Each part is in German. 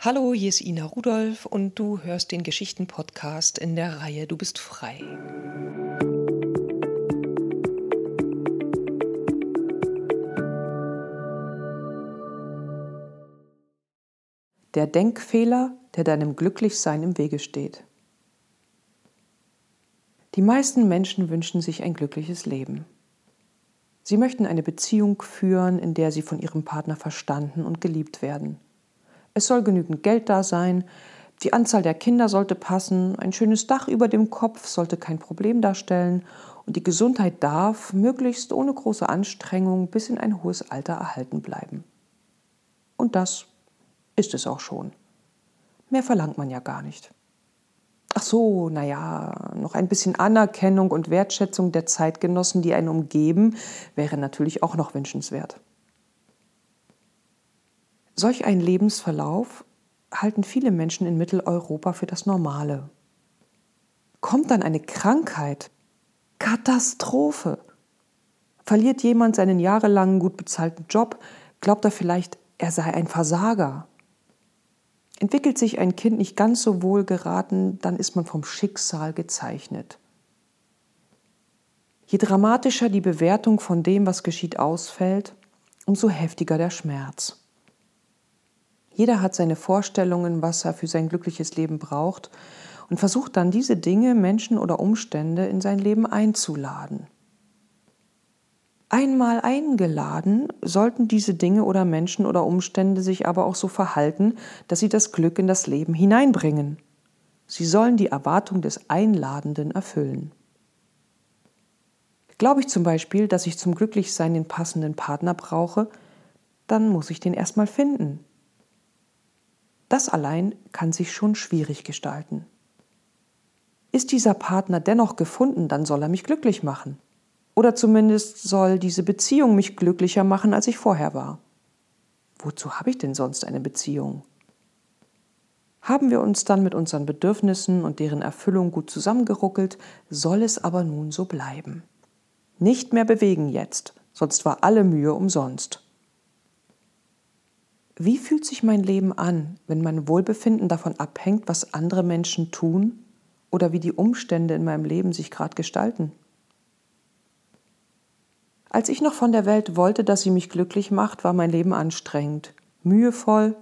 Hallo, hier ist Ina Rudolph und du hörst den Geschichten-Podcast in der Reihe Du bist frei. Der Denkfehler, der deinem Glücklichsein im Wege steht. Die meisten Menschen wünschen sich ein glückliches Leben. Sie möchten eine Beziehung führen, in der sie von ihrem Partner verstanden und geliebt werden. Es soll genügend Geld da sein, die Anzahl der Kinder sollte passen, ein schönes Dach über dem Kopf sollte kein Problem darstellen und die Gesundheit darf, möglichst ohne große Anstrengung, bis in ein hohes Alter erhalten bleiben. Und das ist es auch schon. Mehr verlangt man ja gar nicht. Ach so, naja, noch ein bisschen Anerkennung und Wertschätzung der Zeitgenossen, die einen umgeben, wäre natürlich auch noch wünschenswert. Solch einen Lebensverlauf halten viele Menschen in Mitteleuropa für das Normale. Kommt dann eine Krankheit, Katastrophe. Verliert jemand seinen jahrelangen gut bezahlten Job, glaubt er vielleicht, er sei ein Versager. Entwickelt sich ein Kind nicht ganz so wohl geraten, dann ist man vom Schicksal gezeichnet. Je dramatischer die Bewertung von dem, was geschieht, ausfällt, umso heftiger der Schmerz. Jeder hat seine Vorstellungen, was er für sein glückliches Leben braucht und versucht dann diese Dinge, Menschen oder Umstände in sein Leben einzuladen. Einmal eingeladen, sollten diese Dinge oder Menschen oder Umstände sich aber auch so verhalten, dass sie das Glück in das Leben hineinbringen. Sie sollen die Erwartung des Einladenden erfüllen. Glaube ich zum Beispiel, dass ich zum Glücklichsein den passenden Partner brauche, dann muss ich den erstmal finden. Das allein kann sich schon schwierig gestalten. Ist dieser Partner dennoch gefunden, dann soll er mich glücklich machen. Oder zumindest soll diese Beziehung mich glücklicher machen, als ich vorher war. Wozu habe ich denn sonst eine Beziehung? Haben wir uns dann mit unseren Bedürfnissen und deren Erfüllung gut zusammengeruckelt, soll es aber nun so bleiben. Nicht mehr bewegen jetzt, sonst war alle Mühe umsonst. Wie fühlt sich mein Leben an, wenn mein Wohlbefinden davon abhängt, was andere Menschen tun oder wie die Umstände in meinem Leben sich gerade gestalten? Als ich noch von der Welt wollte, dass sie mich glücklich macht, war mein Leben anstrengend, mühevoll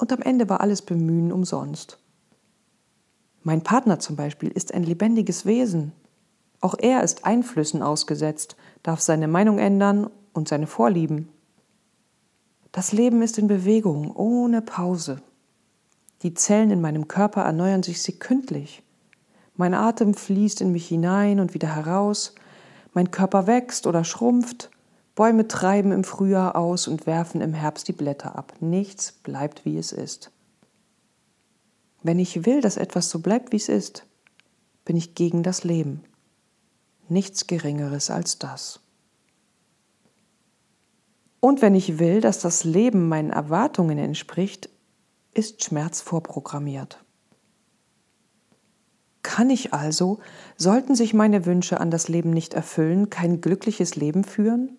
und am Ende war alles Bemühen umsonst. Mein Partner zum Beispiel ist ein lebendiges Wesen. Auch er ist Einflüssen ausgesetzt, darf seine Meinung ändern und seine Vorlieben. Das Leben ist in Bewegung, ohne Pause. Die Zellen in meinem Körper erneuern sich sekündlich. Mein Atem fließt in mich hinein und wieder heraus. Mein Körper wächst oder schrumpft. Bäume treiben im Frühjahr aus und werfen im Herbst die Blätter ab. Nichts bleibt, wie es ist. Wenn ich will, dass etwas so bleibt, wie es ist, bin ich gegen das Leben. Nichts Geringeres als das. Und wenn ich will, dass das Leben meinen Erwartungen entspricht, ist Schmerz vorprogrammiert. Kann ich also, sollten sich meine Wünsche an das Leben nicht erfüllen, kein glückliches Leben führen?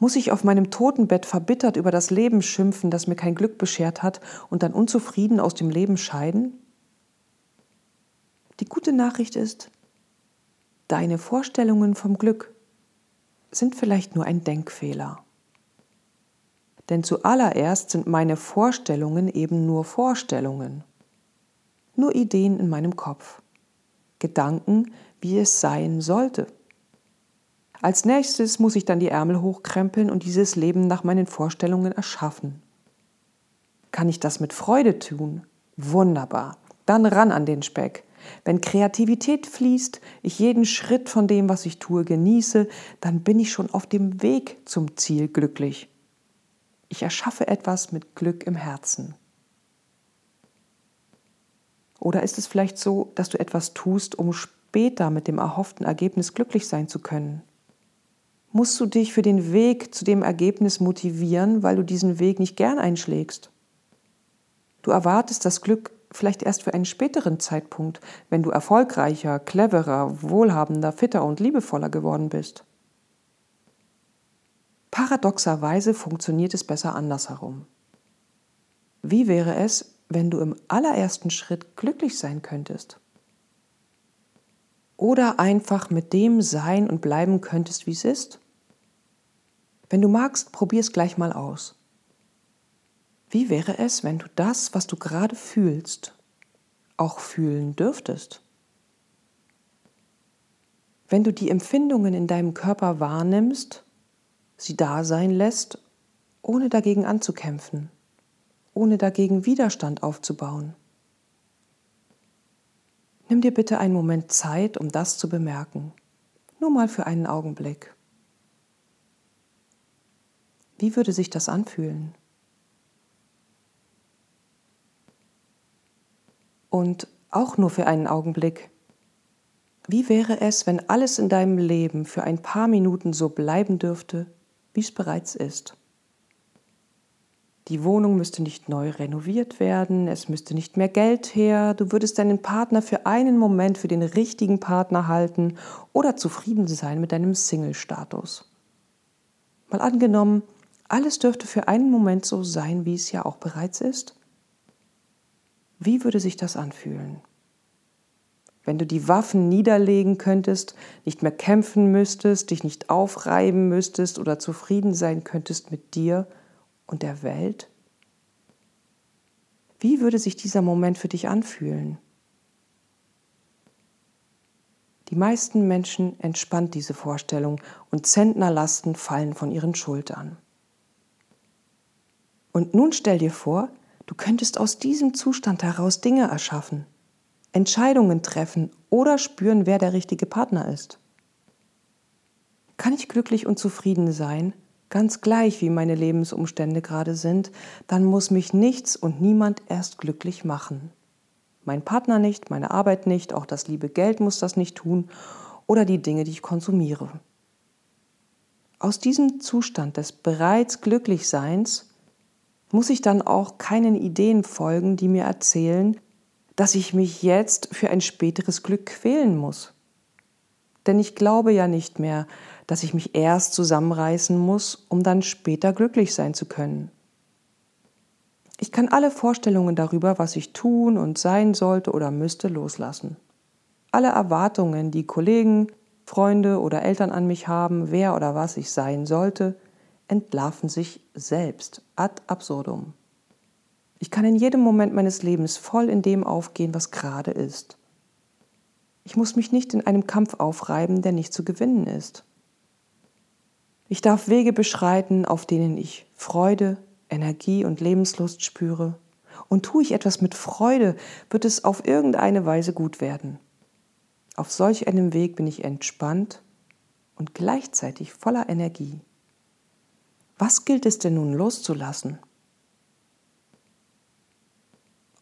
Muss ich auf meinem Totenbett verbittert über das Leben schimpfen, das mir kein Glück beschert hat, und dann unzufrieden aus dem Leben scheiden? Die gute Nachricht ist, deine Vorstellungen vom Glück sind vielleicht nur ein Denkfehler. Denn zuallererst sind meine Vorstellungen eben nur Vorstellungen, nur Ideen in meinem Kopf, Gedanken, wie es sein sollte. Als nächstes muss ich dann die Ärmel hochkrempeln und dieses Leben nach meinen Vorstellungen erschaffen. Kann ich das mit Freude tun? Wunderbar. Dann ran an den Speck. Wenn Kreativität fließt, ich jeden Schritt von dem, was ich tue, genieße, dann bin ich schon auf dem Weg zum Ziel glücklich. Ich erschaffe etwas mit Glück im Herzen. Oder ist es vielleicht so, dass du etwas tust, um später mit dem erhofften Ergebnis glücklich sein zu können? Musst du dich für den Weg zu dem Ergebnis motivieren, weil du diesen Weg nicht gern einschlägst? Du erwartest das Glück vielleicht erst für einen späteren Zeitpunkt, wenn du erfolgreicher, cleverer, wohlhabender, fitter und liebevoller geworden bist. Paradoxerweise funktioniert es besser andersherum. Wie wäre es, wenn du im allerersten Schritt glücklich sein könntest? Oder einfach mit dem sein und bleiben könntest, wie es ist? Wenn du magst, probier es gleich mal aus. Wie wäre es, wenn du das, was du gerade fühlst, auch fühlen dürftest? Wenn du die Empfindungen in deinem Körper wahrnimmst, sie da sein lässt, ohne dagegen anzukämpfen, ohne dagegen Widerstand aufzubauen. Nimm dir bitte einen Moment Zeit, um das zu bemerken, nur mal für einen Augenblick. Wie würde sich das anfühlen? Und auch nur für einen Augenblick. Wie wäre es, wenn alles in deinem Leben für ein paar Minuten so bleiben dürfte, wie es bereits ist? Die Wohnung müsste nicht neu renoviert werden, es müsste nicht mehr Geld her, du würdest deinen Partner für einen Moment für den richtigen Partner halten oder zufrieden sein mit deinem Single-Status. Mal angenommen, alles dürfte für einen Moment so sein, wie es ja auch bereits ist. Wie würde sich das anfühlen? Wenn du die Waffen niederlegen könntest, nicht mehr kämpfen müsstest, dich nicht aufreiben müsstest oder zufrieden sein könntest mit dir und der Welt? Wie würde sich dieser Moment für dich anfühlen? Die meisten Menschen entspannt diese Vorstellung und Zentnerlasten fallen von ihren Schultern. Und nun stell dir vor, Du könntest aus diesem Zustand heraus Dinge erschaffen, Entscheidungen treffen oder spüren, wer der richtige Partner ist. Kann ich glücklich und zufrieden sein, ganz gleich wie meine Lebensumstände gerade sind, dann muss mich nichts und niemand erst glücklich machen. Mein Partner nicht, meine Arbeit nicht, auch das liebe Geld muss das nicht tun oder die Dinge, die ich konsumiere. Aus diesem Zustand des bereits Glücklichseins muss ich dann auch keinen Ideen folgen, die mir erzählen, dass ich mich jetzt für ein späteres Glück quälen muss. Denn ich glaube ja nicht mehr, dass ich mich erst zusammenreißen muss, um dann später glücklich sein zu können. Ich kann alle Vorstellungen darüber, was ich tun und sein sollte oder müsste, loslassen. Alle Erwartungen, die Kollegen, Freunde oder Eltern an mich haben, wer oder was ich sein sollte, entlarven sich selbst ad absurdum. Ich kann in jedem Moment meines Lebens voll in dem aufgehen, was gerade ist. Ich muss mich nicht in einem Kampf aufreiben, der nicht zu gewinnen ist. Ich darf Wege beschreiten, auf denen ich Freude, Energie und Lebenslust spüre. Und tue ich etwas mit Freude, wird es auf irgendeine Weise gut werden. Auf solch einem Weg bin ich entspannt und gleichzeitig voller Energie. Was gilt es denn nun loszulassen?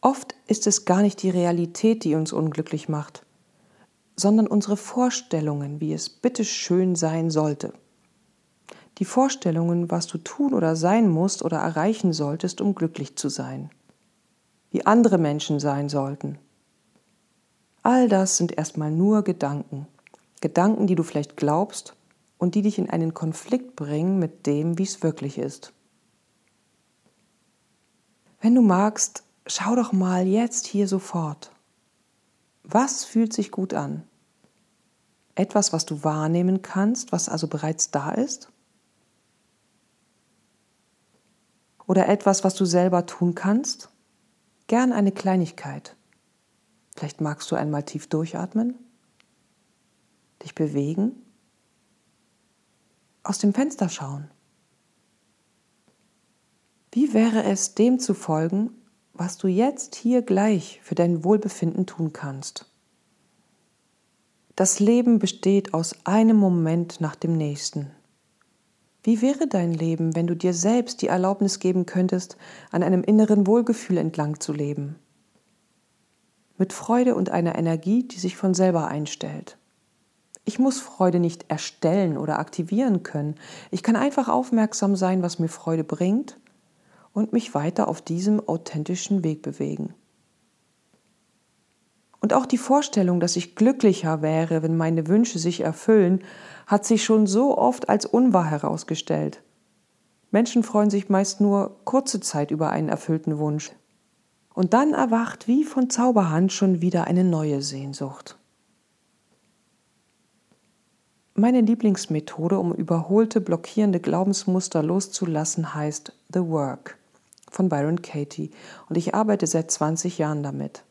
Oft ist es gar nicht die Realität, die uns unglücklich macht, sondern unsere Vorstellungen, wie es bitte schön sein sollte. Die Vorstellungen, was du tun oder sein musst oder erreichen solltest, um glücklich zu sein. Wie andere Menschen sein sollten. All das sind erstmal nur Gedanken. Gedanken, die du vielleicht glaubst und die dich in einen Konflikt bringen mit dem, wie es wirklich ist. Wenn du magst, schau doch mal jetzt hier sofort. Was fühlt sich gut an? Etwas, was du wahrnehmen kannst, was also bereits da ist? Oder etwas, was du selber tun kannst? Gern eine Kleinigkeit. Vielleicht magst du einmal tief durchatmen, dich bewegen aus dem Fenster schauen. Wie wäre es, dem zu folgen, was du jetzt hier gleich für dein Wohlbefinden tun kannst? Das Leben besteht aus einem Moment nach dem nächsten. Wie wäre dein Leben, wenn du dir selbst die Erlaubnis geben könntest, an einem inneren Wohlgefühl entlang zu leben? Mit Freude und einer Energie, die sich von selber einstellt. Ich muss Freude nicht erstellen oder aktivieren können. Ich kann einfach aufmerksam sein, was mir Freude bringt und mich weiter auf diesem authentischen Weg bewegen. Und auch die Vorstellung, dass ich glücklicher wäre, wenn meine Wünsche sich erfüllen, hat sich schon so oft als unwahr herausgestellt. Menschen freuen sich meist nur kurze Zeit über einen erfüllten Wunsch. Und dann erwacht wie von Zauberhand schon wieder eine neue Sehnsucht. Meine Lieblingsmethode, um überholte, blockierende Glaubensmuster loszulassen, heißt The Work von Byron Katie und ich arbeite seit 20 Jahren damit.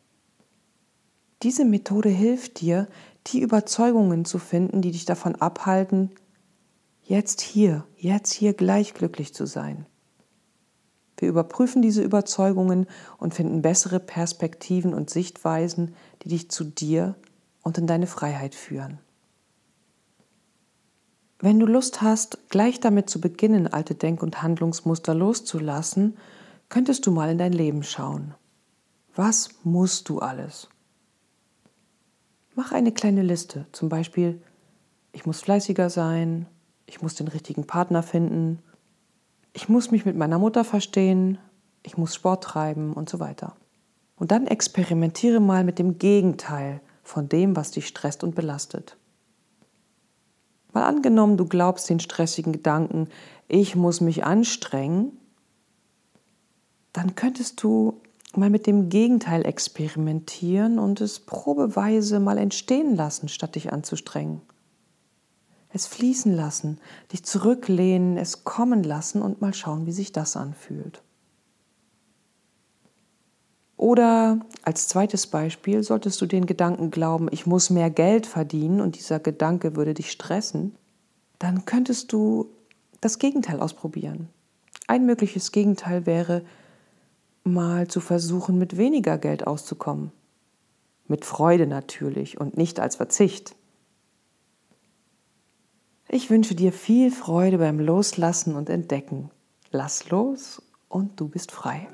Diese Methode hilft dir, die Überzeugungen zu finden, die dich davon abhalten, jetzt hier, jetzt hier gleich glücklich zu sein. Wir überprüfen diese Überzeugungen und finden bessere Perspektiven und Sichtweisen, die dich zu dir und in deine Freiheit führen. Wenn du Lust hast, gleich damit zu beginnen, alte Denk- und Handlungsmuster loszulassen, könntest du mal in dein Leben schauen. Was musst du alles? Mach eine kleine Liste, zum Beispiel, ich muss fleißiger sein, ich muss den richtigen Partner finden, ich muss mich mit meiner Mutter verstehen, ich muss Sport treiben und so weiter. Und dann experimentiere mal mit dem Gegenteil von dem, was dich stresst und belastet. Mal angenommen, du glaubst den stressigen Gedanken, ich muss mich anstrengen, dann könntest du mal mit dem Gegenteil experimentieren und es probeweise mal entstehen lassen, statt dich anzustrengen. Es fließen lassen, dich zurücklehnen, es kommen lassen und mal schauen, wie sich das anfühlt. Oder als zweites Beispiel solltest du den Gedanken glauben, ich muss mehr Geld verdienen und dieser Gedanke würde dich stressen, dann könntest du das Gegenteil ausprobieren. Ein mögliches Gegenteil wäre, mal zu versuchen, mit weniger Geld auszukommen. Mit Freude natürlich und nicht als Verzicht. Ich wünsche dir viel Freude beim Loslassen und Entdecken. Lass los und du bist frei.